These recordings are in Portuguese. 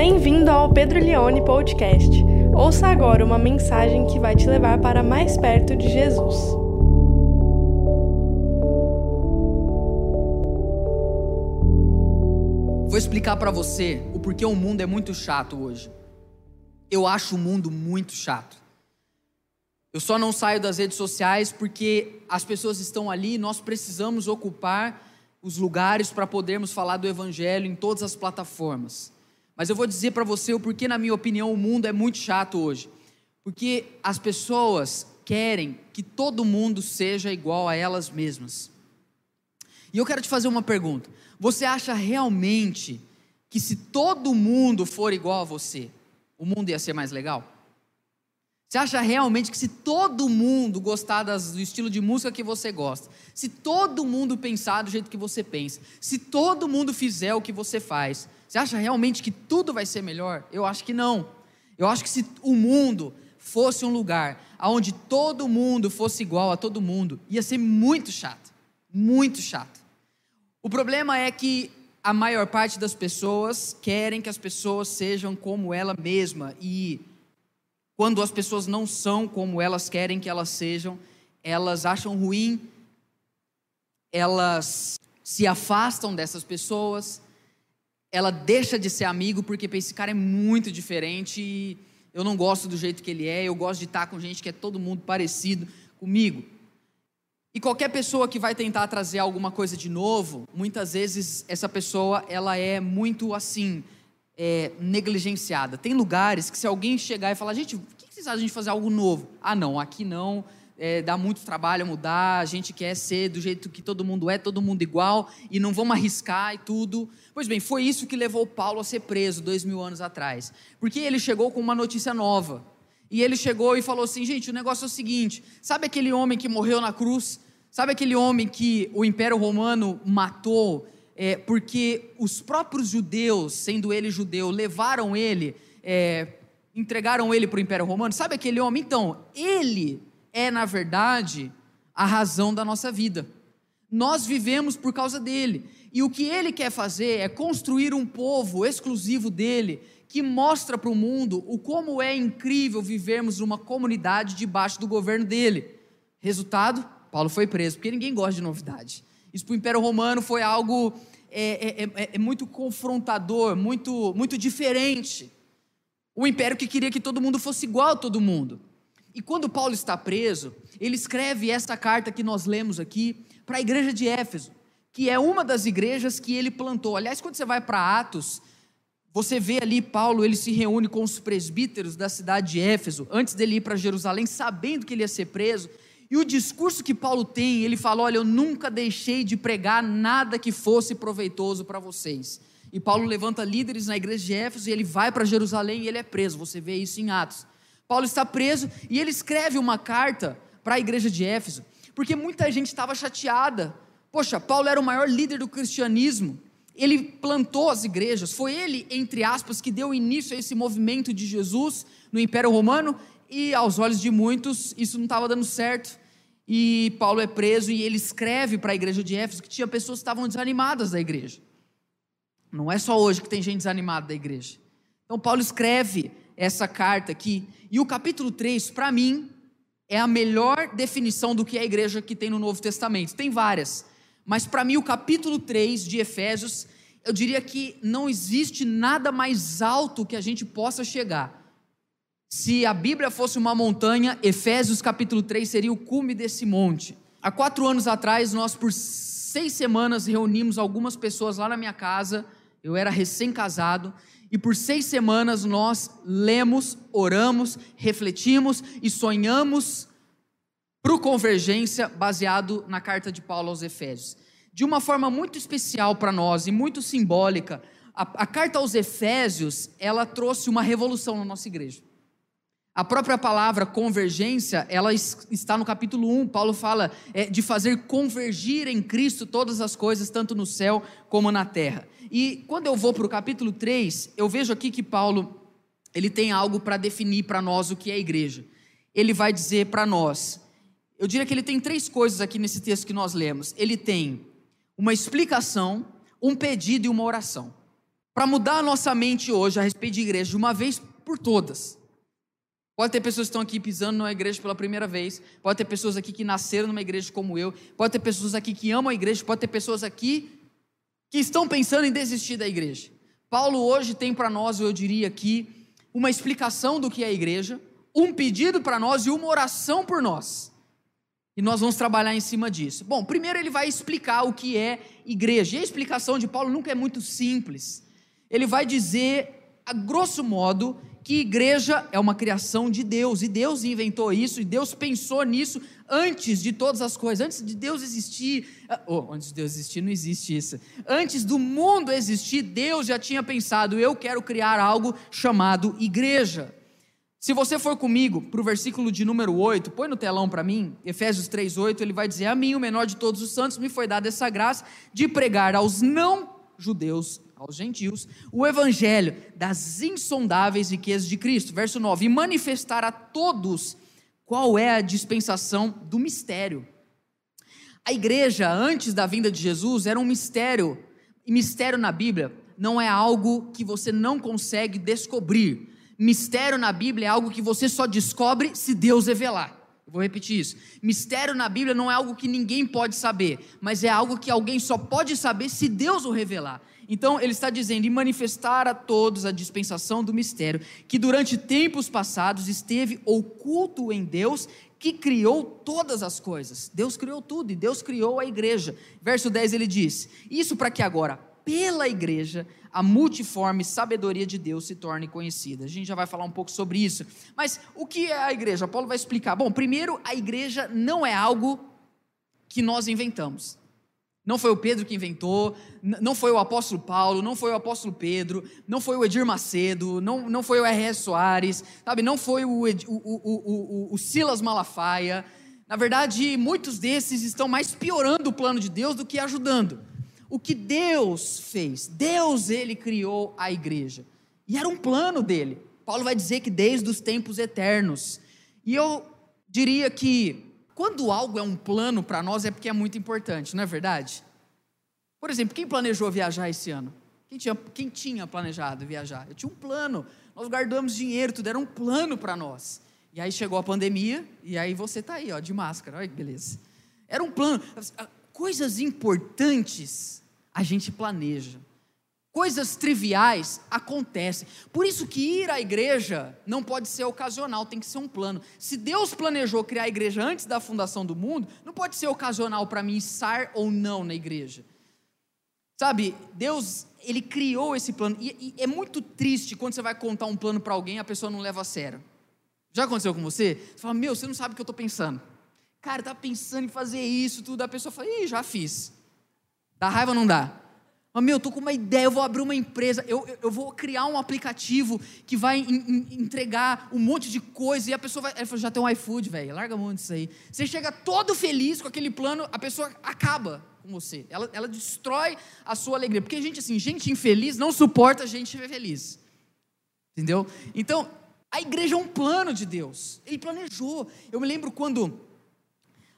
Bem-vindo ao Pedro Leone Podcast. Ouça agora uma mensagem que vai te levar para mais perto de Jesus. Vou explicar para você o porquê o mundo é muito chato hoje. Eu acho o mundo muito chato. Eu só não saio das redes sociais porque as pessoas estão ali e nós precisamos ocupar os lugares para podermos falar do Evangelho em todas as plataformas. Mas eu vou dizer para você o porquê, na minha opinião, o mundo é muito chato hoje. Porque as pessoas querem que todo mundo seja igual a elas mesmas. E eu quero te fazer uma pergunta: você acha realmente que se todo mundo for igual a você, o mundo ia ser mais legal? Você acha realmente que se todo mundo gostar das, do estilo de música que você gosta, se todo mundo pensar do jeito que você pensa, se todo mundo fizer o que você faz, você acha realmente que tudo vai ser melhor? Eu acho que não. Eu acho que se o mundo fosse um lugar onde todo mundo fosse igual a todo mundo, ia ser muito chato. Muito chato. O problema é que a maior parte das pessoas querem que as pessoas sejam como ela mesma e quando as pessoas não são como elas querem que elas sejam, elas acham ruim, elas se afastam dessas pessoas, ela deixa de ser amigo porque esse cara é muito diferente e eu não gosto do jeito que ele é, eu gosto de estar com gente que é todo mundo parecido comigo. E qualquer pessoa que vai tentar trazer alguma coisa de novo, muitas vezes essa pessoa ela é muito assim, é, negligenciada. Tem lugares que se alguém chegar e falar, gente, o que vocês acham de fazer algo novo? Ah, não, aqui não, é, dá muito trabalho mudar, a gente quer ser do jeito que todo mundo é, todo mundo igual, e não vamos arriscar e tudo. Pois bem, foi isso que levou Paulo a ser preso dois mil anos atrás. Porque ele chegou com uma notícia nova. E ele chegou e falou assim: gente, o negócio é o seguinte: sabe aquele homem que morreu na cruz? Sabe aquele homem que o Império Romano matou? é, porque os próprios judeus, sendo ele judeu, levaram ele, é, entregaram ele para o Império Romano. Sabe aquele homem? Então, ele é, na verdade, a razão da nossa vida. Nós vivemos por causa dele. E o que ele quer fazer é construir um povo exclusivo dele, que mostra para o mundo o como é incrível vivermos numa comunidade debaixo do governo dele. Resultado: Paulo foi preso, porque ninguém gosta de novidade. Isso para o Império Romano foi algo é, é, é, é muito confrontador, muito, muito diferente. O império que queria que todo mundo fosse igual a todo mundo. E quando Paulo está preso, ele escreve essa carta que nós lemos aqui para a igreja de Éfeso, que é uma das igrejas que ele plantou. Aliás, quando você vai para Atos, você vê ali Paulo, ele se reúne com os presbíteros da cidade de Éfeso, antes dele ir para Jerusalém, sabendo que ele ia ser preso. E o discurso que Paulo tem, ele fala: Olha, eu nunca deixei de pregar nada que fosse proveitoso para vocês. E Paulo levanta líderes na igreja de Éfeso e ele vai para Jerusalém e ele é preso. Você vê isso em Atos. Paulo está preso e ele escreve uma carta para a igreja de Éfeso, porque muita gente estava chateada. Poxa, Paulo era o maior líder do cristianismo. Ele plantou as igrejas, foi ele, entre aspas, que deu início a esse movimento de Jesus no Império Romano, e aos olhos de muitos isso não estava dando certo. E Paulo é preso e ele escreve para a igreja de Éfeso que tinha pessoas que estavam desanimadas da igreja. Não é só hoje que tem gente desanimada da igreja. Então Paulo escreve essa carta aqui, e o capítulo 3, para mim, é a melhor definição do que é a igreja que tem no Novo Testamento. Tem várias, mas para mim o capítulo 3 de Efésios, eu diria que não existe nada mais alto que a gente possa chegar se a Bíblia fosse uma montanha, Efésios capítulo 3 seria o cume desse monte. Há quatro anos atrás, nós por seis semanas reunimos algumas pessoas lá na minha casa, eu era recém-casado, e por seis semanas nós lemos, oramos, refletimos e sonhamos para o Convergência baseado na carta de Paulo aos Efésios. De uma forma muito especial para nós e muito simbólica, a, a carta aos Efésios, ela trouxe uma revolução na nossa igreja. A própria palavra convergência, ela está no capítulo 1. Paulo fala é, de fazer convergir em Cristo todas as coisas, tanto no céu como na terra. E quando eu vou para o capítulo 3, eu vejo aqui que Paulo ele tem algo para definir para nós o que é a igreja. Ele vai dizer para nós, eu diria que ele tem três coisas aqui nesse texto que nós lemos. Ele tem uma explicação, um pedido e uma oração. para mudar a nossa mente hoje a respeito de igreja de uma vez por todas. Pode ter pessoas que estão aqui pisando numa igreja pela primeira vez, pode ter pessoas aqui que nasceram numa igreja como eu, pode ter pessoas aqui que amam a igreja, pode ter pessoas aqui que estão pensando em desistir da igreja. Paulo hoje tem para nós, eu diria aqui, uma explicação do que é a igreja, um pedido para nós e uma oração por nós. E nós vamos trabalhar em cima disso. Bom, primeiro ele vai explicar o que é igreja. E a explicação de Paulo nunca é muito simples. Ele vai dizer, a grosso modo, que igreja é uma criação de Deus, e Deus inventou isso, e Deus pensou nisso antes de todas as coisas, antes de Deus existir. Oh, antes de Deus existir, não existe isso. Antes do mundo existir, Deus já tinha pensado: eu quero criar algo chamado igreja. Se você for comigo para o versículo de número 8, põe no telão para mim, Efésios 3,8, ele vai dizer: A mim, o menor de todos os santos, me foi dada essa graça de pregar aos não-judeus aos gentios, o evangelho das insondáveis riquezas de Cristo. Verso 9: e manifestar a todos qual é a dispensação do mistério. A igreja, antes da vinda de Jesus, era um mistério, e mistério na Bíblia não é algo que você não consegue descobrir. Mistério na Bíblia é algo que você só descobre se Deus revelar. Eu vou repetir isso. Mistério na Bíblia não é algo que ninguém pode saber, mas é algo que alguém só pode saber se Deus o revelar. Então ele está dizendo: e manifestar a todos a dispensação do mistério, que durante tempos passados esteve oculto em Deus, que criou todas as coisas. Deus criou tudo e Deus criou a igreja. Verso 10 ele diz: Isso para que agora, pela igreja, a multiforme sabedoria de Deus se torne conhecida. A gente já vai falar um pouco sobre isso. Mas o que é a igreja? Paulo vai explicar. Bom, primeiro, a igreja não é algo que nós inventamos. Não foi o Pedro que inventou, não foi o apóstolo Paulo, não foi o apóstolo Pedro, não foi o Edir Macedo, não, não foi o R.S. Soares, sabe? não foi o, o, o, o, Silas Malafaia. Na verdade, muitos desses estão mais piorando o plano de Deus do que ajudando. O que Deus fez? Deus, ele criou a igreja. E era um plano dele. Paulo vai dizer que desde os tempos eternos. E eu diria que quando algo é um plano para nós é porque é muito importante, não é verdade? Por exemplo, quem planejou viajar esse ano? Quem tinha, quem tinha planejado viajar? Eu tinha um plano, nós guardamos dinheiro, tudo era um plano para nós. E aí chegou a pandemia, e aí você está aí, ó, de máscara, olha que beleza. Era um plano. Coisas importantes a gente planeja. Coisas triviais acontecem. Por isso que ir à igreja não pode ser ocasional, tem que ser um plano. Se Deus planejou criar a igreja antes da fundação do mundo, não pode ser ocasional para mim estar ou não na igreja. Sabe, Deus, ele criou esse plano. E, e é muito triste quando você vai contar um plano para alguém e a pessoa não leva a sério. Já aconteceu com você? Você fala, meu, você não sabe o que eu estou pensando. Cara, tá pensando em fazer isso, tudo. A pessoa fala, ih, já fiz. Dá raiva ou não dá? Mas, meu, eu tô com uma ideia, eu vou abrir uma empresa, eu, eu, vou criar um aplicativo que vai in, in, entregar um monte de coisa, e a pessoa vai. Ela falou, já tem um iFood, velho, larga mão disso aí. Você chega todo feliz com aquele plano, a pessoa acaba com você. Ela, ela destrói a sua alegria. Porque, gente, assim, gente infeliz não suporta gente feliz. Entendeu? Então, a igreja é um plano de Deus. Ele planejou. Eu me lembro quando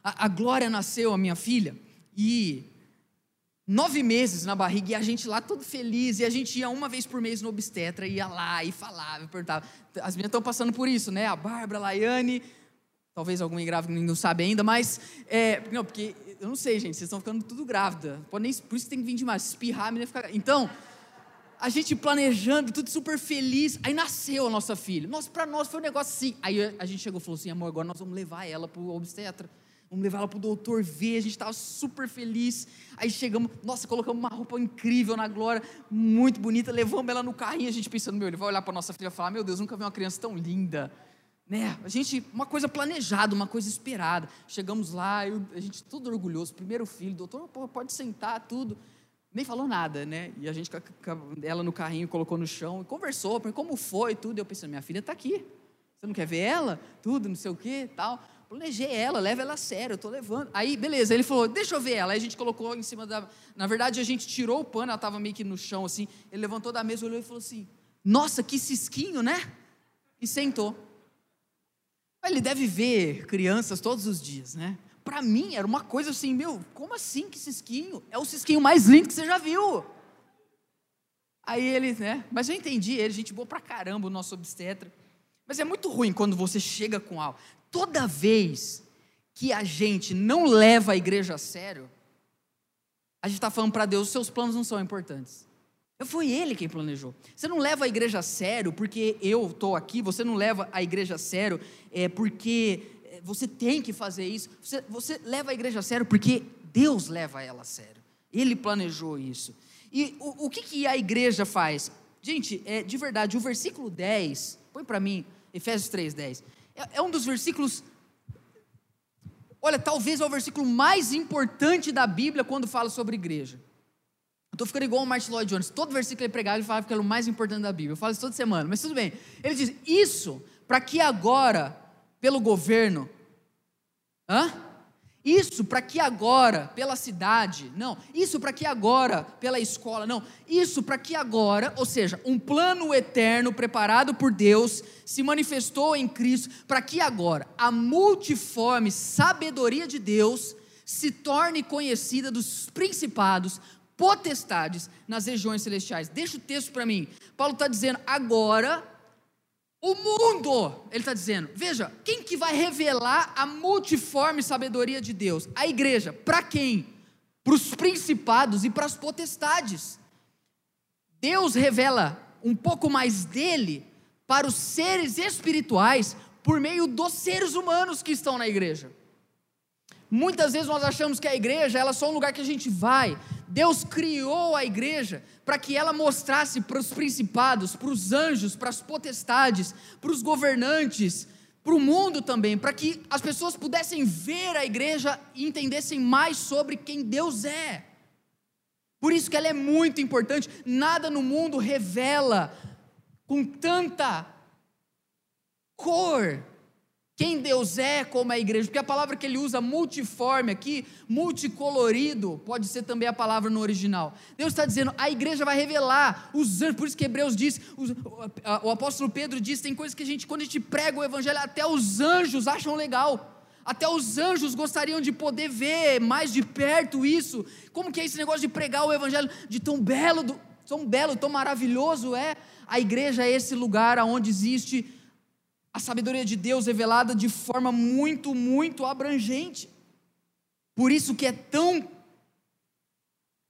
a, a Glória nasceu, a minha filha, e nove meses na barriga e a gente lá todo feliz, e a gente ia uma vez por mês no obstetra, ia lá e falava, perguntava. As meninas estão passando por isso, né? A Bárbara, a Laiane, talvez alguma grávida não sabe ainda, mas, é, não, porque, eu não sei, gente, vocês estão ficando tudo grávida, por isso tem que vir demais, espirrar, a menina fica... Então, a gente planejando, tudo super feliz, aí nasceu a nossa filha. Nossa, para nós foi um negócio assim. Aí a gente chegou e falou assim, amor, agora nós vamos levar ela para o obstetra. Vamos levar ela para o doutor ver, a gente estava super feliz. Aí chegamos, nossa, colocamos uma roupa incrível na Glória, muito bonita, levamos ela no carrinho, a gente pensando, meu, ele vai olhar para nossa filha e falar, meu Deus, nunca vi uma criança tão linda. Né? A gente, uma coisa planejada, uma coisa esperada. Chegamos lá, eu, a gente todo orgulhoso, primeiro filho, doutor, pode sentar, tudo. Nem falou nada, né? E a gente, ela no carrinho, colocou no chão, conversou, como foi, tudo. Eu pensei, minha filha está aqui. Você não quer ver ela? Tudo, não sei o quê, tal planejei ela, leva ela a sério, eu estou levando. Aí, beleza, ele falou, deixa eu ver ela. Aí a gente colocou em cima da. Na verdade, a gente tirou o pano, ela estava meio que no chão, assim. Ele levantou da mesa, olhou e falou assim: Nossa, que cisquinho, né? E sentou. Ele deve ver crianças todos os dias, né? Para mim era uma coisa assim, meu, como assim que cisquinho? É o cisquinho mais lindo que você já viu. Aí ele, né? Mas eu entendi ele, gente boa pra caramba, o nosso obstetra. Mas é muito ruim quando você chega com algo. Toda vez que a gente não leva a igreja a sério, a gente está falando para Deus: seus planos não são importantes. Foi ele quem planejou. Você não leva a igreja a sério porque eu estou aqui, você não leva a igreja a sério é, porque é, você tem que fazer isso. Você, você leva a igreja a sério porque Deus leva ela a sério. Ele planejou isso. E o, o que, que a igreja faz? Gente, é, de verdade, o versículo 10, põe para mim, Efésios 3, 10. É, é um dos versículos. Olha, talvez é o versículo mais importante da Bíblia quando fala sobre igreja. Estou ficando igual o Martin Lloyd Jones. Todo versículo que ele pregava, ele falava que era o mais importante da Bíblia. Eu falo isso toda semana, mas tudo bem. Ele diz: Isso para que agora, pelo governo, hã? Isso para que agora, pela cidade, não. Isso para que agora, pela escola, não. Isso para que agora, ou seja, um plano eterno preparado por Deus se manifestou em Cristo, para que agora a multiforme sabedoria de Deus se torne conhecida dos principados, potestades nas regiões celestiais. Deixa o texto para mim. Paulo está dizendo agora o mundo, ele está dizendo, veja, quem que vai revelar a multiforme sabedoria de Deus? A igreja, para quem? Para os principados e para as potestades. Deus revela um pouco mais dele para os seres espirituais por meio dos seres humanos que estão na igreja. Muitas vezes nós achamos que a igreja ela é só um lugar que a gente vai. Deus criou a igreja para que ela mostrasse para os principados, para os anjos, para as potestades, para os governantes, para o mundo também, para que as pessoas pudessem ver a igreja e entendessem mais sobre quem Deus é. Por isso que ela é muito importante. Nada no mundo revela com tanta cor quem Deus é como a igreja, porque a palavra que ele usa, multiforme aqui, multicolorido, pode ser também a palavra no original. Deus está dizendo, a igreja vai revelar os anjos, por isso que Hebreus diz, o apóstolo Pedro diz, tem coisas que a gente, quando a gente prega o evangelho, até os anjos acham legal. Até os anjos gostariam de poder ver mais de perto isso. Como que é esse negócio de pregar o evangelho de tão belo, tão belo, tão maravilhoso é? A igreja é esse lugar onde existe a sabedoria de Deus revelada de forma muito, muito abrangente. Por isso que é tão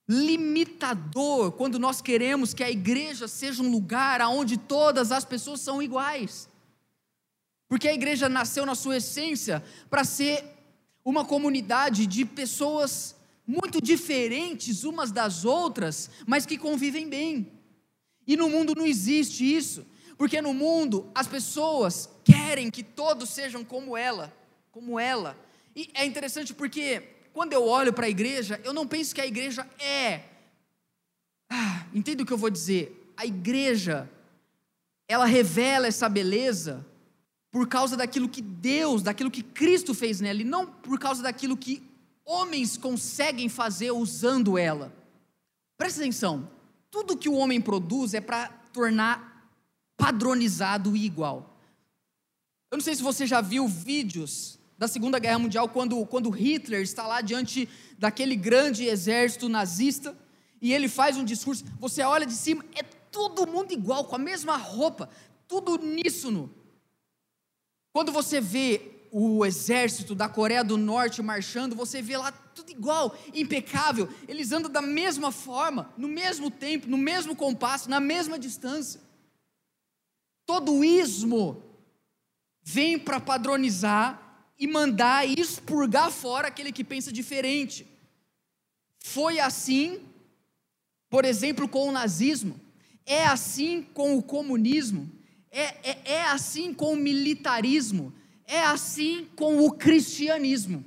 limitador quando nós queremos que a igreja seja um lugar onde todas as pessoas são iguais. Porque a igreja nasceu na sua essência para ser uma comunidade de pessoas muito diferentes umas das outras, mas que convivem bem. E no mundo não existe isso. Porque no mundo as pessoas querem que todos sejam como ela, como ela. E é interessante porque quando eu olho para a igreja, eu não penso que a igreja é. Ah, entende o que eu vou dizer? A igreja, ela revela essa beleza por causa daquilo que Deus, daquilo que Cristo fez nela, e não por causa daquilo que homens conseguem fazer usando ela. Presta atenção, tudo que o homem produz é para tornar padronizado e igual. Eu não sei se você já viu vídeos da Segunda Guerra Mundial, quando, quando Hitler está lá diante daquele grande exército nazista, e ele faz um discurso, você olha de cima, é todo mundo igual, com a mesma roupa, tudo uníssono. Quando você vê o exército da Coreia do Norte marchando, você vê lá tudo igual, impecável, eles andam da mesma forma, no mesmo tempo, no mesmo compasso, na mesma distância. Todo ismo vem para padronizar e mandar e expurgar fora aquele que pensa diferente. Foi assim, por exemplo, com o nazismo, é assim com o comunismo, é, é, é assim com o militarismo, é assim com o cristianismo.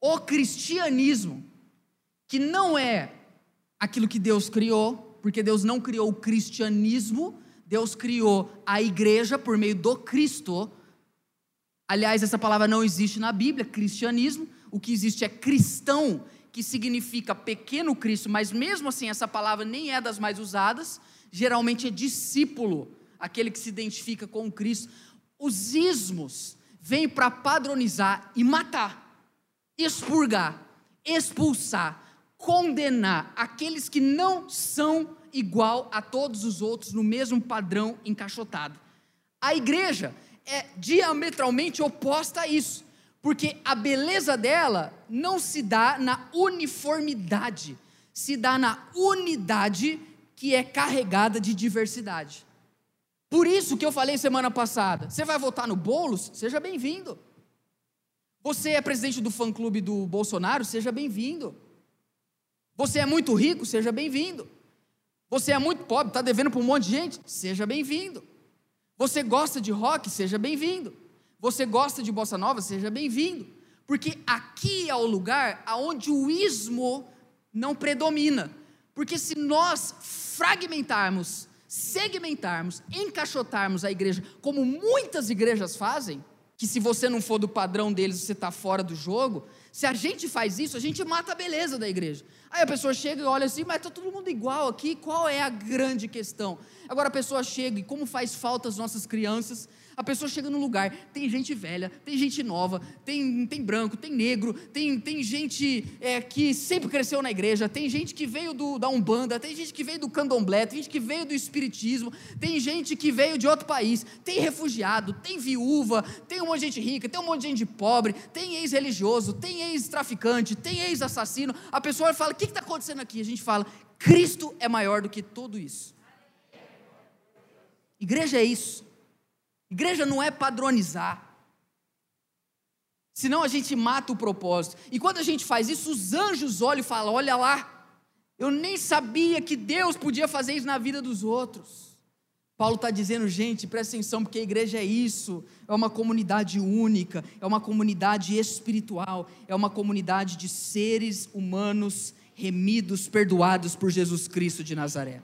O cristianismo, que não é aquilo que Deus criou, porque Deus não criou o cristianismo, Deus criou a igreja por meio do Cristo. Aliás, essa palavra não existe na Bíblia, cristianismo. O que existe é cristão, que significa pequeno Cristo, mas mesmo assim essa palavra nem é das mais usadas. Geralmente é discípulo, aquele que se identifica com Cristo. Os ismos vêm para padronizar e matar, expurgar, expulsar, condenar aqueles que não são igual a todos os outros, no mesmo padrão encaixotado. A igreja é diametralmente oposta a isso, porque a beleza dela não se dá na uniformidade, se dá na unidade que é carregada de diversidade. Por isso que eu falei semana passada: você vai votar no Boulos? Seja bem-vindo. Você é presidente do fã-clube do Bolsonaro? Seja bem-vindo. Você é muito rico? Seja bem-vindo. Você é muito pobre, está devendo para um monte de gente? Seja bem-vindo. Você gosta de rock? Seja bem-vindo. Você gosta de bossa nova? Seja bem-vindo. Porque aqui é o lugar aonde o ismo não predomina. Porque se nós fragmentarmos, segmentarmos, encaixotarmos a igreja, como muitas igrejas fazem, que se você não for do padrão deles, você está fora do jogo. Se a gente faz isso, a gente mata a beleza da igreja. Aí a pessoa chega e olha assim, mas está todo mundo igual aqui, qual é a grande questão? Agora a pessoa chega e como faz falta as nossas crianças, a pessoa chega num lugar, tem gente velha, tem gente nova, tem, tem branco, tem negro, tem, tem gente é, que sempre cresceu na igreja, tem gente que veio do, da Umbanda, tem gente que veio do candomblé, tem gente que veio do Espiritismo, tem gente que veio de outro país, tem refugiado, tem viúva, tem um monte de gente rica, tem um monte de gente pobre, tem ex-religioso, tem ex-traficante, tem ex-assassino. A pessoa fala: o que está acontecendo aqui? A gente fala: Cristo é maior do que tudo isso. Igreja é isso. Igreja não é padronizar. Senão a gente mata o propósito. E quando a gente faz isso, os anjos olham e falam: Olha lá, eu nem sabia que Deus podia fazer isso na vida dos outros. Paulo está dizendo, gente, presta atenção, porque a igreja é isso, é uma comunidade única, é uma comunidade espiritual, é uma comunidade de seres humanos remidos, perdoados por Jesus Cristo de Nazaré.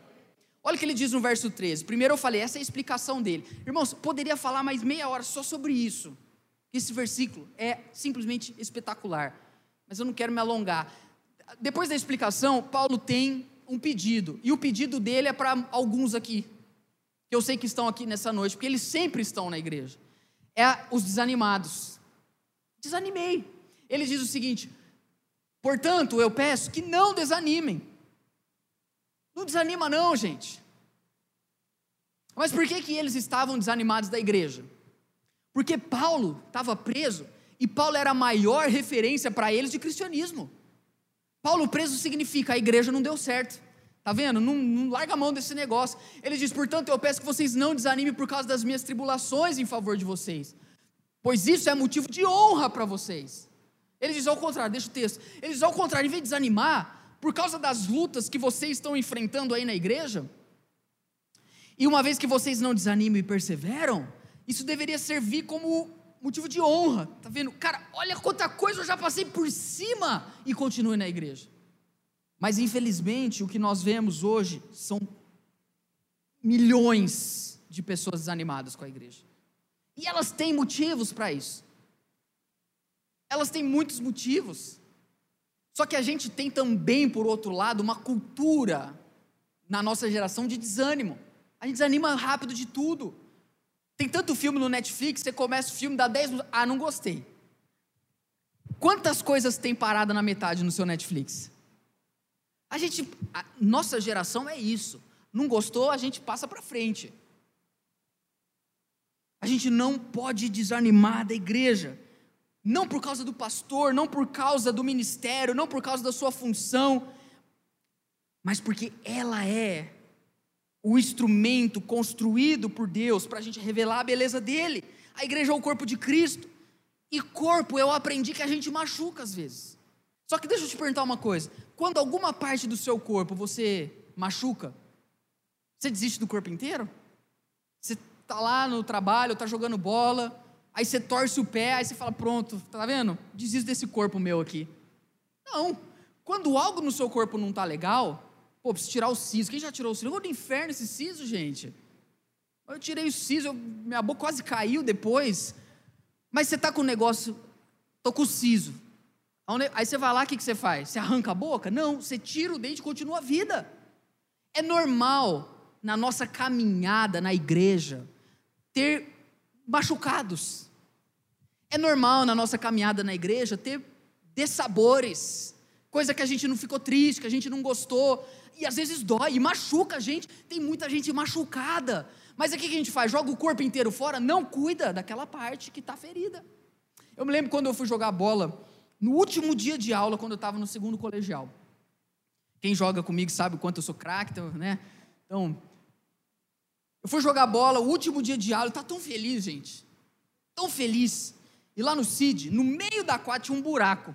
Olha o que ele diz no verso 13. Primeiro eu falei, essa é a explicação dele. Irmãos, poderia falar mais meia hora só sobre isso. Esse versículo é simplesmente espetacular. Mas eu não quero me alongar. Depois da explicação, Paulo tem um pedido. E o pedido dele é para alguns aqui. Que eu sei que estão aqui nessa noite, porque eles sempre estão na igreja. É os desanimados. Desanimei. Ele diz o seguinte: portanto, eu peço que não desanimem. Não desanima não, gente. Mas por que, que eles estavam desanimados da igreja? Porque Paulo estava preso e Paulo era a maior referência para eles de cristianismo. Paulo preso significa a igreja não deu certo. Tá vendo? Não, não, larga a mão desse negócio. Ele diz: portanto, eu peço que vocês não desanimem por causa das minhas tribulações em favor de vocês, pois isso é motivo de honra para vocês. Ele diz ao contrário, deixa o texto. Ele diz ao contrário, em vez de desanimar, por causa das lutas que vocês estão enfrentando aí na igreja, e uma vez que vocês não desanimam e perseveram, isso deveria servir como motivo de honra. Tá vendo? Cara, olha quanta coisa eu já passei por cima e continue na igreja. Mas infelizmente, o que nós vemos hoje são milhões de pessoas desanimadas com a igreja. E elas têm motivos para isso. Elas têm muitos motivos. Só que a gente tem também, por outro lado, uma cultura na nossa geração de desânimo. A gente desanima rápido de tudo. Tem tanto filme no Netflix, você começa o filme, dá 10 minutos, ah, não gostei. Quantas coisas tem parada na metade no seu Netflix? A gente, a nossa geração é isso. Não gostou, a gente passa para frente. A gente não pode desanimar da igreja não por causa do pastor, não por causa do ministério, não por causa da sua função, mas porque ela é o instrumento construído por Deus para a gente revelar a beleza dele. A igreja é o corpo de Cristo. E corpo eu aprendi que a gente machuca às vezes. Só que deixa eu te perguntar uma coisa: quando alguma parte do seu corpo você machuca, você desiste do corpo inteiro? Você está lá no trabalho, está jogando bola, aí você torce o pé, aí você fala, pronto, tá vendo? Desisto desse corpo meu aqui. Não. Quando algo no seu corpo não tá legal, pô, preciso tirar o siso. Quem já tirou o siso? Eu vou do inferno esse siso, gente. Eu tirei o siso, minha boca quase caiu depois. Mas você tá com o negócio, tô com o siso. Aí você vai lá, o que, que você faz? Você arranca a boca? Não, você tira o dente e continua a vida. É normal na nossa caminhada na igreja ter machucados. É normal na nossa caminhada na igreja ter dessabores, coisa que a gente não ficou triste, que a gente não gostou, e às vezes dói e machuca a gente. Tem muita gente machucada. Mas aqui que a gente faz? Joga o corpo inteiro fora? Não cuida daquela parte que está ferida. Eu me lembro quando eu fui jogar bola, no último dia de aula, quando eu estava no segundo colegial. Quem joga comigo sabe o quanto eu sou craque, então, né? Então, eu fui jogar bola, o último dia de aula, estava tão feliz, gente. Tão feliz. E lá no CID, no meio da quadra tinha um buraco.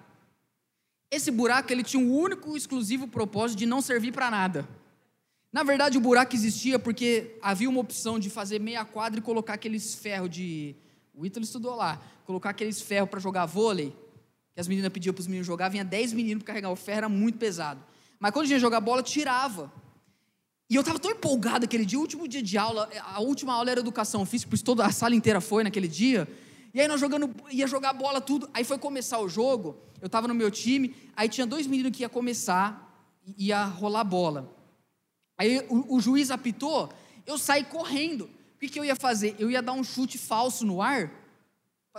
Esse buraco ele tinha um único exclusivo propósito de não servir para nada. Na verdade, o buraco existia porque havia uma opção de fazer meia quadra e colocar aqueles ferros de. O Ítalo estudou lá. Colocar aqueles ferros para jogar vôlei, que as meninas pediam para os meninos jogar, vinha 10 meninos para carregar o ferro, era muito pesado. Mas quando a gente ia jogar bola, tirava. E eu estava tão empolgado aquele dia, último dia de aula, a última aula era educação física, por isso toda a sala inteira foi naquele dia. E aí nós jogando, ia jogar bola tudo. Aí foi começar o jogo, eu estava no meu time, aí tinha dois meninos que ia começar, ia rolar bola. Aí o, o juiz apitou, eu saí correndo. O que, que eu ia fazer? Eu ia dar um chute falso no ar,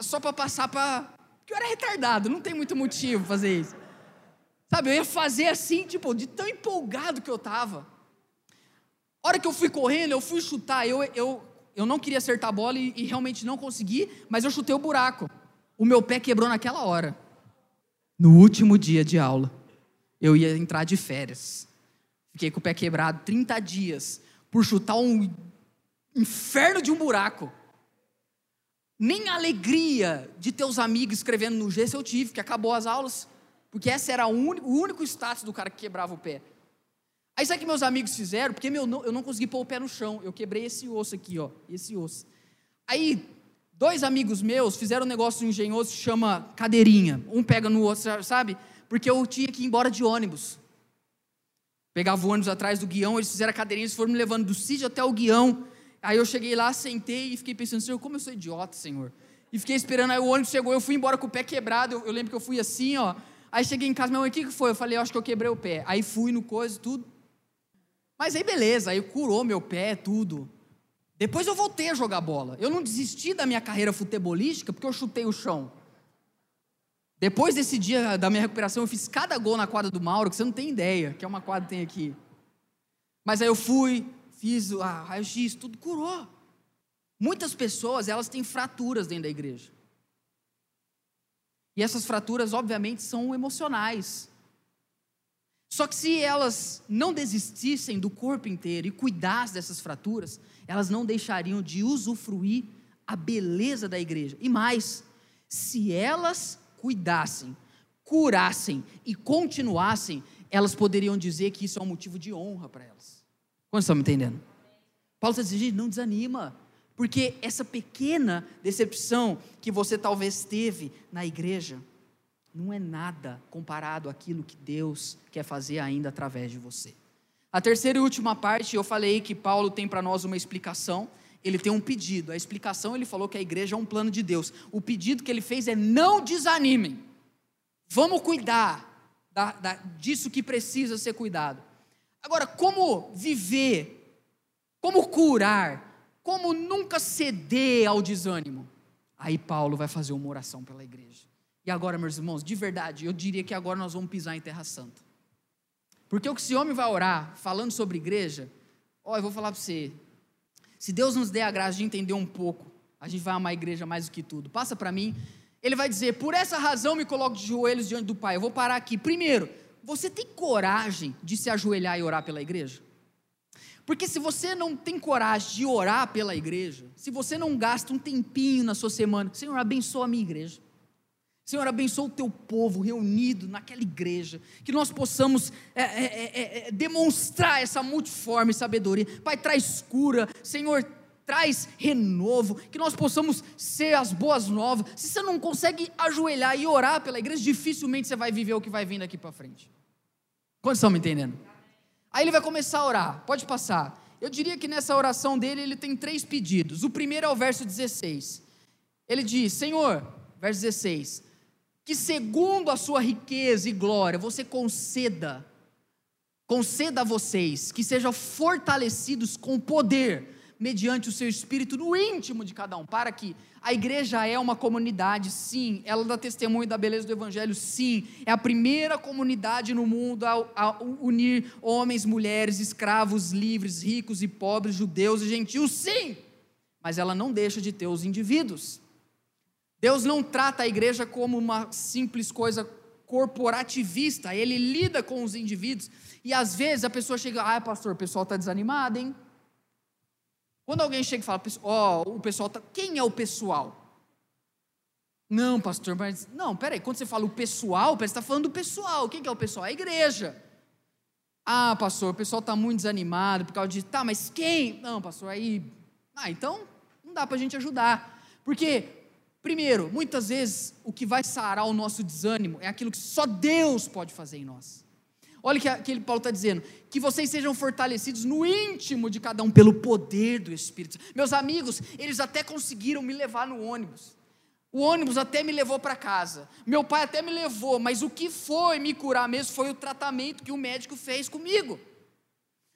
só para passar para. Porque eu era retardado, não tem muito motivo fazer isso. Sabe, eu ia fazer assim, tipo, de tão empolgado que eu estava. Hora que eu fui correndo, eu fui chutar, eu, eu eu não queria acertar a bola e, e realmente não consegui, mas eu chutei o buraco. O meu pé quebrou naquela hora. No último dia de aula, eu ia entrar de férias. Fiquei com o pé quebrado 30 dias por chutar um inferno de um buraco. Nem a alegria de ter os amigos escrevendo no gesso eu tive, que acabou as aulas, porque esse era o único, o único status do cara que quebrava o pé. Aí sabe o que meus amigos fizeram? Porque meu, eu não consegui pôr o pé no chão. Eu quebrei esse osso aqui, ó. Esse osso. Aí, dois amigos meus fizeram um negócio engenhoso que chama cadeirinha. Um pega no outro, sabe? Porque eu tinha que ir embora de ônibus. Pegava o ônibus atrás do guião, eles fizeram a cadeirinha, eles foram me levando do sítio até o guião. Aí eu cheguei lá, sentei e fiquei pensando, Senhor, como eu sou idiota, Senhor. E fiquei esperando, aí o ônibus chegou, eu fui embora com o pé quebrado. Eu, eu lembro que eu fui assim, ó. Aí cheguei em casa, minha mãe, o que, que foi? Eu falei, acho que eu quebrei o pé. Aí fui no coisa, tudo. Mas aí beleza, aí curou meu pé, tudo. Depois eu voltei a jogar bola. Eu não desisti da minha carreira futebolística porque eu chutei o chão. Depois desse dia da minha recuperação, eu fiz cada gol na quadra do Mauro, que você não tem ideia, que é uma quadra que tem aqui. Mas aí eu fui, fiz a raio-x, tudo curou. Muitas pessoas, elas têm fraturas dentro da igreja. E essas fraturas, obviamente, são emocionais. Só que se elas não desistissem do corpo inteiro e cuidassem dessas fraturas, elas não deixariam de usufruir a beleza da igreja. E mais, se elas cuidassem, curassem e continuassem, elas poderiam dizer que isso é um motivo de honra para elas. Quando estão me entendendo? Paulo está dizendo, não desanima, porque essa pequena decepção que você talvez teve na igreja, não é nada comparado àquilo que Deus quer fazer ainda através de você. A terceira e última parte, eu falei que Paulo tem para nós uma explicação, ele tem um pedido. A explicação, ele falou que a igreja é um plano de Deus. O pedido que ele fez é: não desanimem, vamos cuidar da, da, disso que precisa ser cuidado. Agora, como viver, como curar, como nunca ceder ao desânimo? Aí Paulo vai fazer uma oração pela igreja. E agora, meus irmãos, de verdade, eu diria que agora nós vamos pisar em Terra Santa. Porque o que esse homem vai orar, falando sobre igreja, ó, eu vou falar para você. Se Deus nos der a graça de entender um pouco, a gente vai amar a igreja mais do que tudo. Passa para mim. Ele vai dizer: Por essa razão me coloco de joelhos diante do Pai. Eu vou parar aqui. Primeiro, você tem coragem de se ajoelhar e orar pela igreja? Porque se você não tem coragem de orar pela igreja, se você não gasta um tempinho na sua semana, Senhor, abençoa a minha igreja. Senhor, abençoa o teu povo reunido naquela igreja, que nós possamos é, é, é, é, demonstrar essa multiforme sabedoria. Pai, traz cura, Senhor, traz renovo, que nós possamos ser as boas novas. Se você não consegue ajoelhar e orar pela igreja, dificilmente você vai viver o que vai vir daqui para frente. Quantos estão me entendendo? Aí ele vai começar a orar, pode passar. Eu diria que nessa oração dele ele tem três pedidos. O primeiro é o verso 16. Ele diz: Senhor, verso 16 que segundo a sua riqueza e glória, você conceda, conceda a vocês que sejam fortalecidos com poder mediante o seu espírito no íntimo de cada um. Para que a igreja é uma comunidade, sim, ela dá testemunho da beleza do evangelho, sim, é a primeira comunidade no mundo a, a unir homens, mulheres, escravos, livres, ricos e pobres, judeus e gentios, sim, mas ela não deixa de ter os indivíduos. Deus não trata a igreja como uma simples coisa corporativista, ele lida com os indivíduos. E às vezes a pessoa chega, ah, pastor, o pessoal está desanimado, hein? Quando alguém chega e fala, ó, oh, o pessoal está. Quem é o pessoal? Não, pastor, mas. Não, peraí, quando você fala o pessoal, você está falando do pessoal. Quem que é o pessoal? A igreja. Ah, pastor, o pessoal está muito desanimado por causa disso. Tá, mas quem? Não, pastor, aí. Ah, então não dá para a gente ajudar. Porque Primeiro, muitas vezes o que vai sarar o nosso desânimo é aquilo que só Deus pode fazer em nós. Olha o que aquele Paulo está dizendo: que vocês sejam fortalecidos no íntimo de cada um pelo poder do Espírito. Meus amigos, eles até conseguiram me levar no ônibus. O ônibus até me levou para casa. Meu pai até me levou, mas o que foi me curar mesmo foi o tratamento que o médico fez comigo.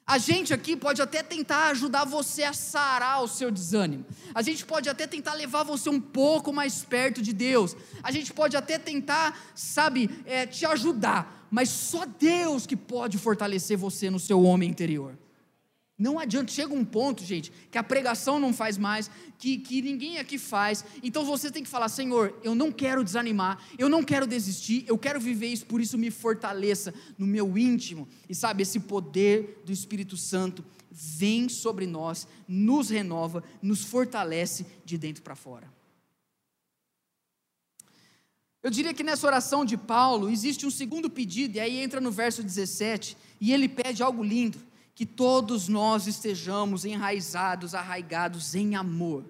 A gente aqui pode até tentar ajudar você a sarar o seu desânimo. A gente pode até tentar levar você um pouco mais perto de Deus. A gente pode até tentar, sabe, é, te ajudar. Mas só Deus que pode fortalecer você no seu homem interior. Não adianta, chega um ponto, gente, que a pregação não faz mais, que, que ninguém aqui faz. Então você tem que falar: Senhor, eu não quero desanimar, eu não quero desistir, eu quero viver isso, por isso me fortaleça no meu íntimo. E sabe, esse poder do Espírito Santo vem sobre nós, nos renova, nos fortalece de dentro para fora. Eu diria que nessa oração de Paulo existe um segundo pedido, e aí entra no verso 17, e ele pede algo lindo que todos nós estejamos enraizados, arraigados em amor.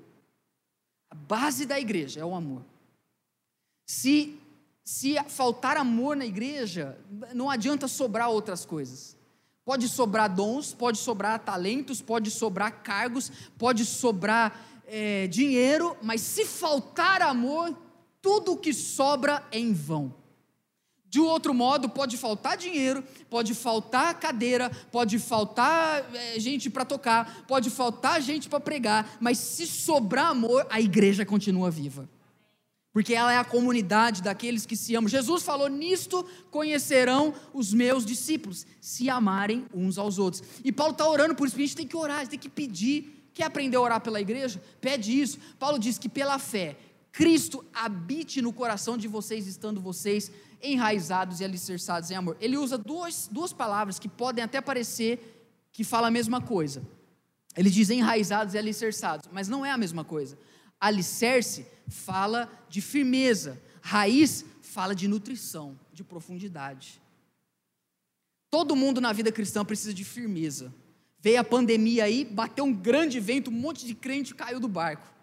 A base da igreja é o amor. Se, se faltar amor na igreja, não adianta sobrar outras coisas. Pode sobrar dons, pode sobrar talentos, pode sobrar cargos, pode sobrar é, dinheiro, mas se faltar amor, tudo o que sobra é em vão. De outro modo, pode faltar dinheiro, pode faltar cadeira, pode faltar é, gente para tocar, pode faltar gente para pregar, mas se sobrar amor, a igreja continua viva. Porque ela é a comunidade daqueles que se amam. Jesus falou: Nisto conhecerão os meus discípulos, se amarem uns aos outros. E Paulo está orando por isso, porque a gente tem que orar, a gente tem que pedir. Quer aprender a orar pela igreja? Pede isso. Paulo diz que pela fé, Cristo habite no coração de vocês, estando vocês enraizados e alicerçados em amor. Ele usa duas, duas palavras que podem até parecer que fala a mesma coisa. Ele diz enraizados e alicerçados, mas não é a mesma coisa. Alicerce fala de firmeza, raiz fala de nutrição, de profundidade. Todo mundo na vida cristã precisa de firmeza. Veio a pandemia aí, bateu um grande vento, um monte de crente caiu do barco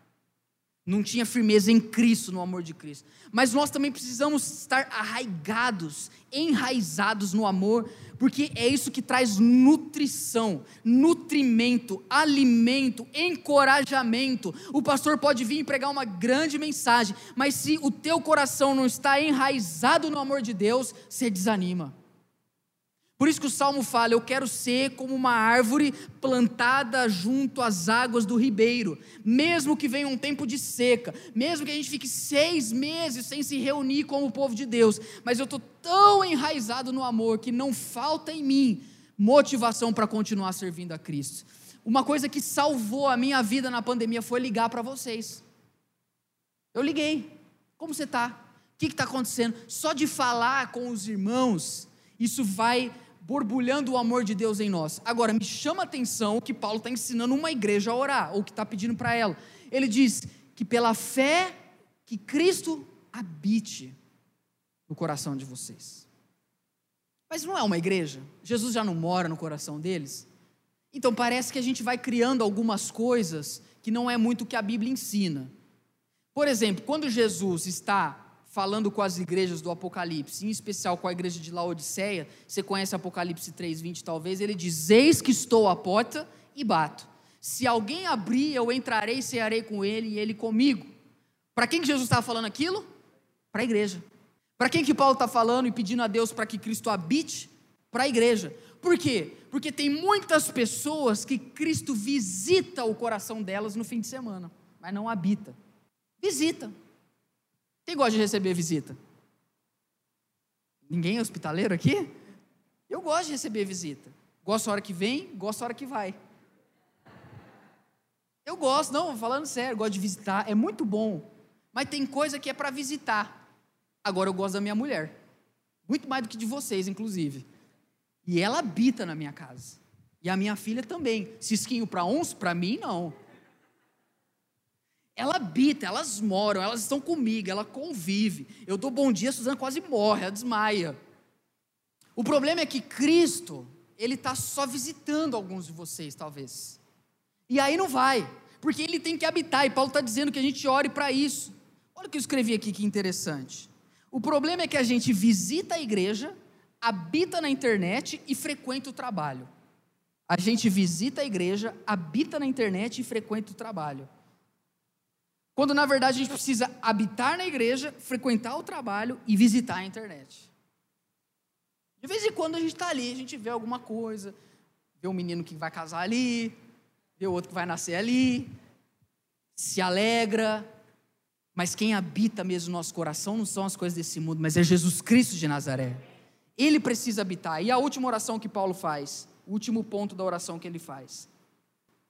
não tinha firmeza em Cristo, no amor de Cristo. Mas nós também precisamos estar arraigados, enraizados no amor, porque é isso que traz nutrição, nutrimento, alimento, encorajamento. O pastor pode vir pregar uma grande mensagem, mas se o teu coração não está enraizado no amor de Deus, você desanima. Por isso que o salmo fala: Eu quero ser como uma árvore plantada junto às águas do ribeiro, mesmo que venha um tempo de seca, mesmo que a gente fique seis meses sem se reunir com o povo de Deus, mas eu estou tão enraizado no amor que não falta em mim motivação para continuar servindo a Cristo. Uma coisa que salvou a minha vida na pandemia foi ligar para vocês. Eu liguei. Como você está? O que está acontecendo? Só de falar com os irmãos, isso vai borbulhando o amor de Deus em nós. Agora, me chama a atenção o que Paulo está ensinando uma igreja a orar, ou que está pedindo para ela. Ele diz que pela fé que Cristo habite no coração de vocês. Mas não é uma igreja? Jesus já não mora no coração deles? Então parece que a gente vai criando algumas coisas que não é muito o que a Bíblia ensina. Por exemplo, quando Jesus está falando com as igrejas do Apocalipse, em especial com a igreja de Laodiceia, você conhece Apocalipse 3:20 talvez, ele diz: "Eis que estou à porta e bato. Se alguém abrir, eu entrarei e cearei com ele e ele comigo." Para quem que Jesus estava falando aquilo? Para a igreja. Para quem que Paulo está falando e pedindo a Deus para que Cristo habite? Para a igreja. Por quê? Porque tem muitas pessoas que Cristo visita o coração delas no fim de semana, mas não habita. Visita. Quem gosta de receber visita? Ninguém é hospitaleiro aqui? Eu gosto de receber visita. Gosto a hora que vem, gosto a hora que vai. Eu gosto, não, falando sério, gosto de visitar, é muito bom. Mas tem coisa que é para visitar. Agora eu gosto da minha mulher. Muito mais do que de vocês, inclusive. E ela habita na minha casa. E a minha filha também. Cisquinho para uns, para mim não. Ela habita, elas moram, elas estão comigo, ela convive. Eu dou bom dia, a Suzana quase morre, ela desmaia. O problema é que Cristo, Ele está só visitando alguns de vocês, talvez. E aí não vai, porque Ele tem que habitar, e Paulo está dizendo que a gente ore para isso. Olha o que eu escrevi aqui, que interessante. O problema é que a gente visita a igreja, habita na internet e frequenta o trabalho. A gente visita a igreja, habita na internet e frequenta o trabalho. Quando na verdade a gente precisa habitar na igreja, frequentar o trabalho e visitar a internet. De vez em quando a gente está ali, a gente vê alguma coisa, vê um menino que vai casar ali, vê outro que vai nascer ali, se alegra, mas quem habita mesmo no nosso coração não são as coisas desse mundo, mas é Jesus Cristo de Nazaré. Ele precisa habitar. E a última oração que Paulo faz, o último ponto da oração que ele faz,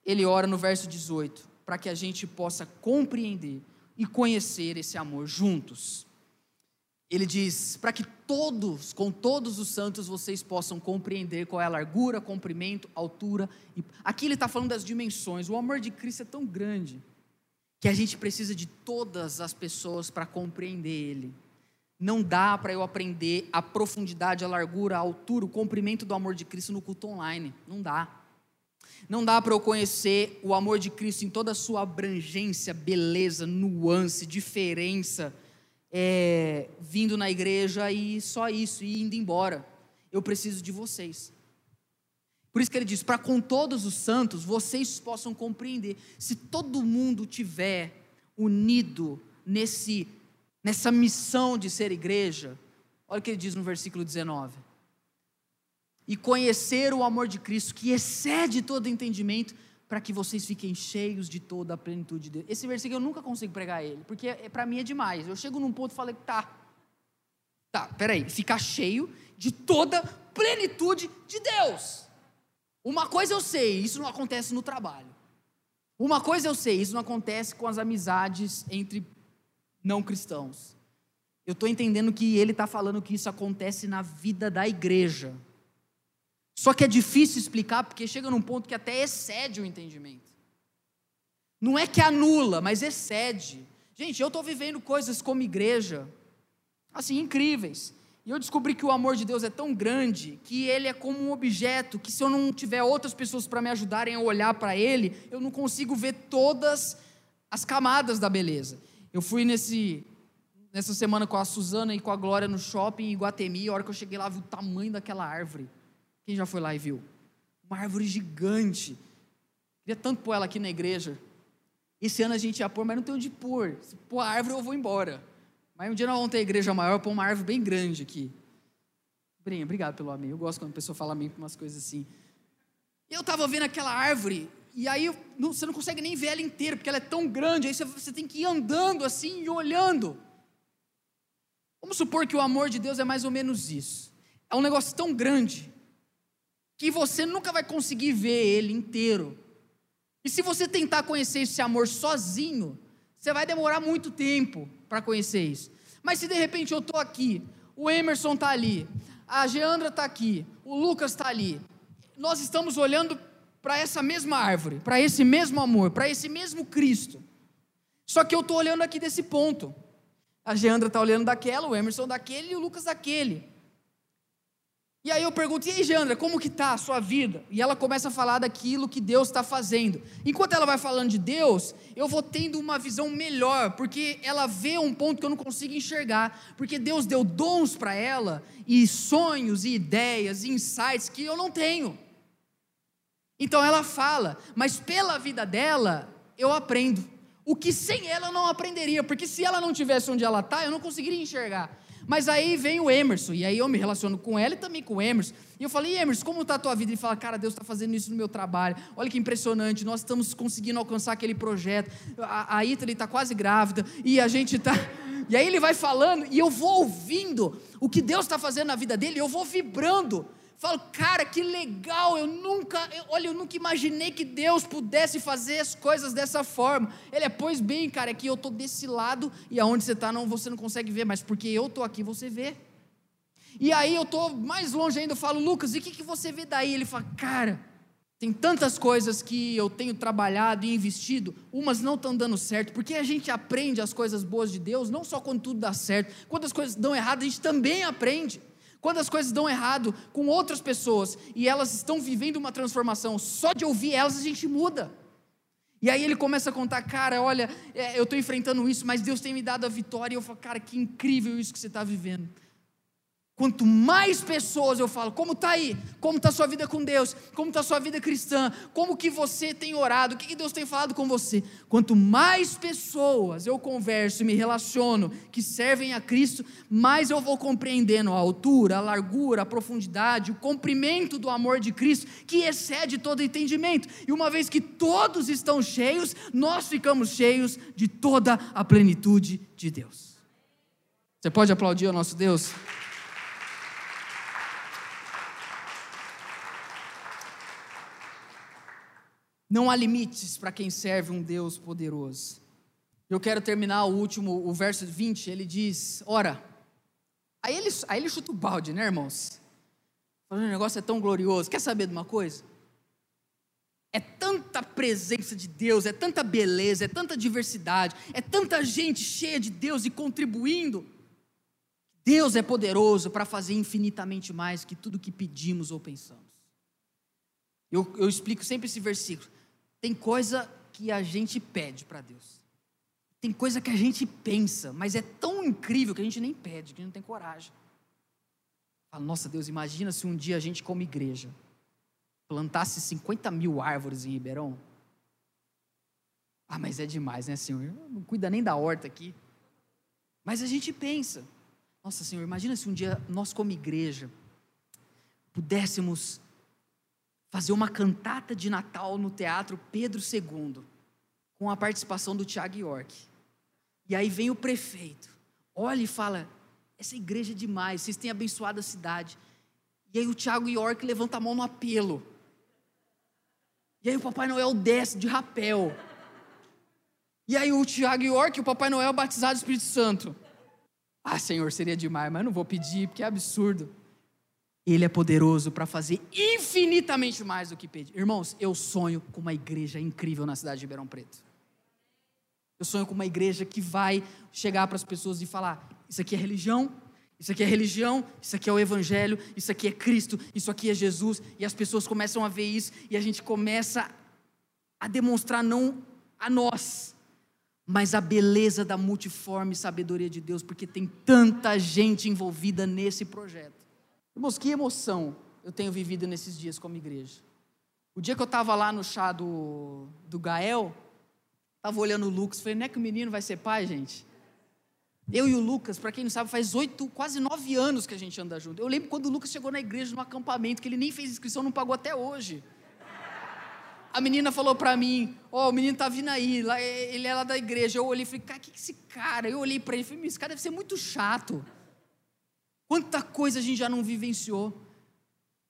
ele ora no verso 18 para que a gente possa compreender e conhecer esse amor juntos. Ele diz: para que todos, com todos os santos, vocês possam compreender qual é a largura, comprimento, altura. E... Aqui ele está falando das dimensões. O amor de Cristo é tão grande que a gente precisa de todas as pessoas para compreender Ele. Não dá para eu aprender a profundidade, a largura, a altura, o comprimento do amor de Cristo no culto online. Não dá. Não dá para eu conhecer o amor de Cristo em toda a sua abrangência, beleza, nuance, diferença, é, vindo na igreja e só isso, e indo embora. Eu preciso de vocês. Por isso que ele diz: para com todos os santos vocês possam compreender. Se todo mundo tiver unido nesse, nessa missão de ser igreja, olha o que ele diz no versículo 19 e conhecer o amor de Cristo, que excede todo entendimento, para que vocês fiquem cheios de toda a plenitude de Deus. Esse versículo eu nunca consigo pregar ele, porque é, para mim é demais. Eu chego num ponto e falei, tá, tá, peraí, ficar cheio de toda plenitude de Deus. Uma coisa eu sei, isso não acontece no trabalho. Uma coisa eu sei, isso não acontece com as amizades entre não cristãos. Eu estou entendendo que ele está falando que isso acontece na vida da igreja. Só que é difícil explicar porque chega num ponto que até excede o entendimento. Não é que anula, mas excede. Gente, eu estou vivendo coisas como igreja, assim, incríveis. E eu descobri que o amor de Deus é tão grande que ele é como um objeto que, se eu não tiver outras pessoas para me ajudarem a olhar para ele, eu não consigo ver todas as camadas da beleza. Eu fui nesse, nessa semana com a Suzana e com a Glória no shopping em Iguatemi, e a hora que eu cheguei lá, vi o tamanho daquela árvore. Quem já foi lá e viu? Uma árvore gigante. Queria tanto pôr ela aqui na igreja. Esse ano a gente ia pôr, mas não tem onde pôr. Se pôr a árvore, eu vou embora. Mas um dia nós vamos ter igreja maior, pôr uma árvore bem grande aqui. Brinha, obrigado pelo amém. Eu gosto quando a pessoa fala amém com umas coisas assim. Eu estava vendo aquela árvore, e aí não, você não consegue nem ver ela inteira, porque ela é tão grande, aí você, você tem que ir andando assim e olhando. Vamos supor que o amor de Deus é mais ou menos isso. É um negócio tão grande que você nunca vai conseguir ver ele inteiro. E se você tentar conhecer esse amor sozinho, você vai demorar muito tempo para conhecer isso. Mas se de repente eu estou aqui, o Emerson está ali, a Geandra está aqui, o Lucas está ali, nós estamos olhando para essa mesma árvore, para esse mesmo amor, para esse mesmo Cristo. Só que eu estou olhando aqui desse ponto. A Geandra está olhando daquela, o Emerson daquele e o Lucas daquele. E aí eu pergunto, e aí, Jandra, como que está a sua vida? E ela começa a falar daquilo que Deus está fazendo. Enquanto ela vai falando de Deus, eu vou tendo uma visão melhor, porque ela vê um ponto que eu não consigo enxergar. Porque Deus deu dons para ela, e sonhos, e ideias, e insights que eu não tenho. Então ela fala, mas pela vida dela, eu aprendo. O que sem ela eu não aprenderia, porque se ela não tivesse onde ela está, eu não conseguiria enxergar. Mas aí vem o Emerson, e aí eu me relaciono com ela e também com o Emerson. E eu falei, Emerson, como está a tua vida? Ele fala, cara, Deus está fazendo isso no meu trabalho. Olha que impressionante, nós estamos conseguindo alcançar aquele projeto. A, a Italy está quase grávida, e a gente está. E aí ele vai falando, e eu vou ouvindo o que Deus está fazendo na vida dele, eu vou vibrando. Falo, cara, que legal, eu nunca, eu, olha, eu nunca imaginei que Deus pudesse fazer as coisas dessa forma. Ele é, pois bem, cara, é que eu estou desse lado e aonde você está, não, você não consegue ver, mas porque eu estou aqui, você vê. E aí eu estou mais longe ainda, eu falo, Lucas, e o que, que você vê daí? Ele fala, cara, tem tantas coisas que eu tenho trabalhado e investido, umas não estão dando certo, porque a gente aprende as coisas boas de Deus, não só quando tudo dá certo, quando as coisas dão errado, a gente também aprende. Quando as coisas dão errado com outras pessoas e elas estão vivendo uma transformação, só de ouvir elas a gente muda. E aí ele começa a contar, cara, olha, é, eu estou enfrentando isso, mas Deus tem me dado a vitória. E eu falo, cara, que incrível isso que você está vivendo. Quanto mais pessoas eu falo, como está aí? Como está sua vida com Deus? Como está sua vida cristã? Como que você tem orado? O que, que Deus tem falado com você? Quanto mais pessoas eu converso e me relaciono que servem a Cristo, mais eu vou compreendendo a altura, a largura, a profundidade, o comprimento do amor de Cristo, que excede todo entendimento. E uma vez que todos estão cheios, nós ficamos cheios de toda a plenitude de Deus. Você pode aplaudir ao nosso Deus? Não há limites para quem serve um Deus poderoso. Eu quero terminar o último, o verso 20, ele diz: Ora, aí ele, aí ele chuta o balde, né, irmãos? O negócio é tão glorioso. Quer saber de uma coisa? É tanta presença de Deus, é tanta beleza, é tanta diversidade, é tanta gente cheia de Deus e contribuindo. Deus é poderoso para fazer infinitamente mais que tudo que pedimos ou pensamos. Eu, eu explico sempre esse versículo. Tem coisa que a gente pede para Deus. Tem coisa que a gente pensa, mas é tão incrível que a gente nem pede, que a gente não tem coragem. Fala, nossa Deus, imagina se um dia a gente, como igreja, plantasse 50 mil árvores em Ribeirão. Ah, mas é demais, né, Senhor? Não cuida nem da horta aqui. Mas a gente pensa, nossa Senhor, imagina se um dia nós, como igreja, pudéssemos fazer uma cantata de Natal no Teatro Pedro II, com a participação do Tiago York. E aí vem o prefeito, olha e fala: essa igreja é demais, vocês têm abençoado a cidade. E aí o Tiago York levanta a mão no apelo. E aí o Papai Noel desce de rapel. E aí o Tiago York e o Papai Noel batizado do Espírito Santo. Ah, Senhor, seria demais, mas não vou pedir, porque é absurdo. Ele é poderoso para fazer infinitamente mais do que pedir. Irmãos, eu sonho com uma igreja incrível na cidade de Ribeirão Preto. Eu sonho com uma igreja que vai chegar para as pessoas e falar: Isso aqui é religião, isso aqui é religião, isso aqui é o Evangelho, isso aqui é Cristo, isso aqui é Jesus. E as pessoas começam a ver isso e a gente começa a demonstrar não a nós, mas a beleza da multiforme sabedoria de Deus, porque tem tanta gente envolvida nesse projeto. Irmãos, que emoção eu tenho vivido nesses dias como igreja. O dia que eu estava lá no chá do, do Gael, estava olhando o Lucas, falei, não é que o menino vai ser pai, gente? Eu e o Lucas, para quem não sabe, faz oito, quase nove anos que a gente anda junto. Eu lembro quando o Lucas chegou na igreja no acampamento, que ele nem fez inscrição, não pagou até hoje. A menina falou para mim, ó, oh, o menino tá vindo aí, ele é lá da igreja. Eu olhei e falei, cara, o que, que esse cara? Eu olhei para ele e falei, esse cara deve ser muito chato. Quanta coisa a gente já não vivenciou.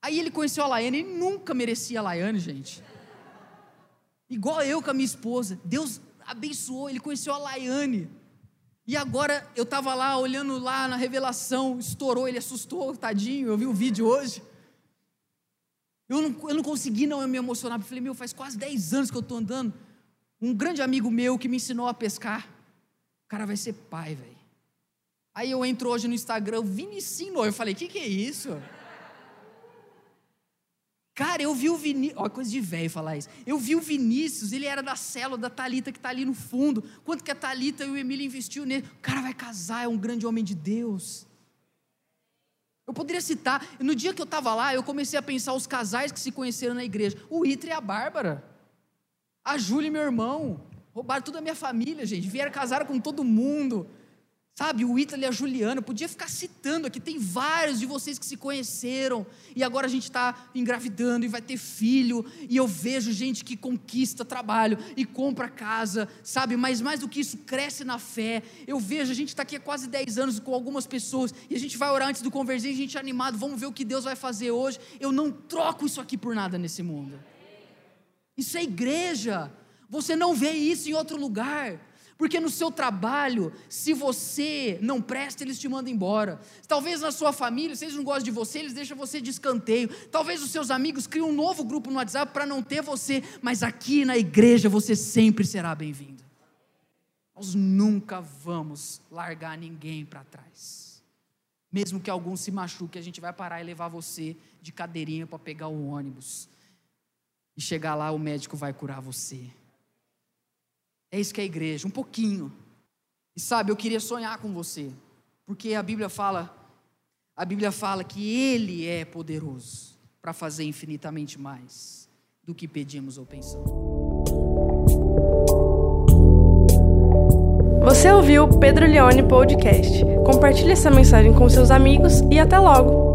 Aí ele conheceu a Laiane, ele nunca merecia a Laiane, gente. Igual eu com a minha esposa. Deus abençoou, ele conheceu a Laiane. E agora eu estava lá olhando lá na revelação, estourou, ele assustou, tadinho, eu vi o vídeo hoje. Eu não, eu não consegui não eu me emocionar, porque falei, meu, faz quase 10 anos que eu estou andando. Um grande amigo meu que me ensinou a pescar, o cara vai ser pai, velho. Aí eu entro hoje no Instagram, Vinicinho, eu falei, o que, que é isso? Cara, eu vi o Vinícius, olha coisa de velho falar isso. Eu vi o Vinícius, ele era da célula da Talita que está ali no fundo. Quanto que a Talita e o Emílio investiu nele? O cara vai casar, é um grande homem de Deus. Eu poderia citar, no dia que eu estava lá, eu comecei a pensar os casais que se conheceram na igreja. O Itra e a Bárbara. A Júlia e meu irmão. Roubaram toda a minha família, gente. Vieram casar com todo mundo. Sabe, o Ítalo e a Juliana, podia ficar citando aqui, tem vários de vocês que se conheceram, e agora a gente está engravidando e vai ter filho, e eu vejo gente que conquista trabalho e compra casa, sabe, mas mais do que isso, cresce na fé. Eu vejo, a gente está aqui há quase 10 anos com algumas pessoas, e a gente vai orar antes do convergir, a gente é animado, vamos ver o que Deus vai fazer hoje. Eu não troco isso aqui por nada nesse mundo. Isso é igreja, você não vê isso em outro lugar. Porque no seu trabalho, se você não presta, eles te mandam embora. Talvez na sua família, se eles não gostam de você, eles deixam você de escanteio. Talvez os seus amigos criem um novo grupo no WhatsApp para não ter você, mas aqui na igreja você sempre será bem-vindo. Nós nunca vamos largar ninguém para trás. Mesmo que algum se machuque, a gente vai parar e levar você de cadeirinha para pegar o ônibus. E chegar lá, o médico vai curar você. É isso que é a igreja, um pouquinho. E sabe, eu queria sonhar com você, porque a Bíblia fala, a Bíblia fala que ele é poderoso para fazer infinitamente mais do que pedimos ou pensamos. Você ouviu o Pedro Leone Podcast. Compartilhe essa mensagem com seus amigos e até logo.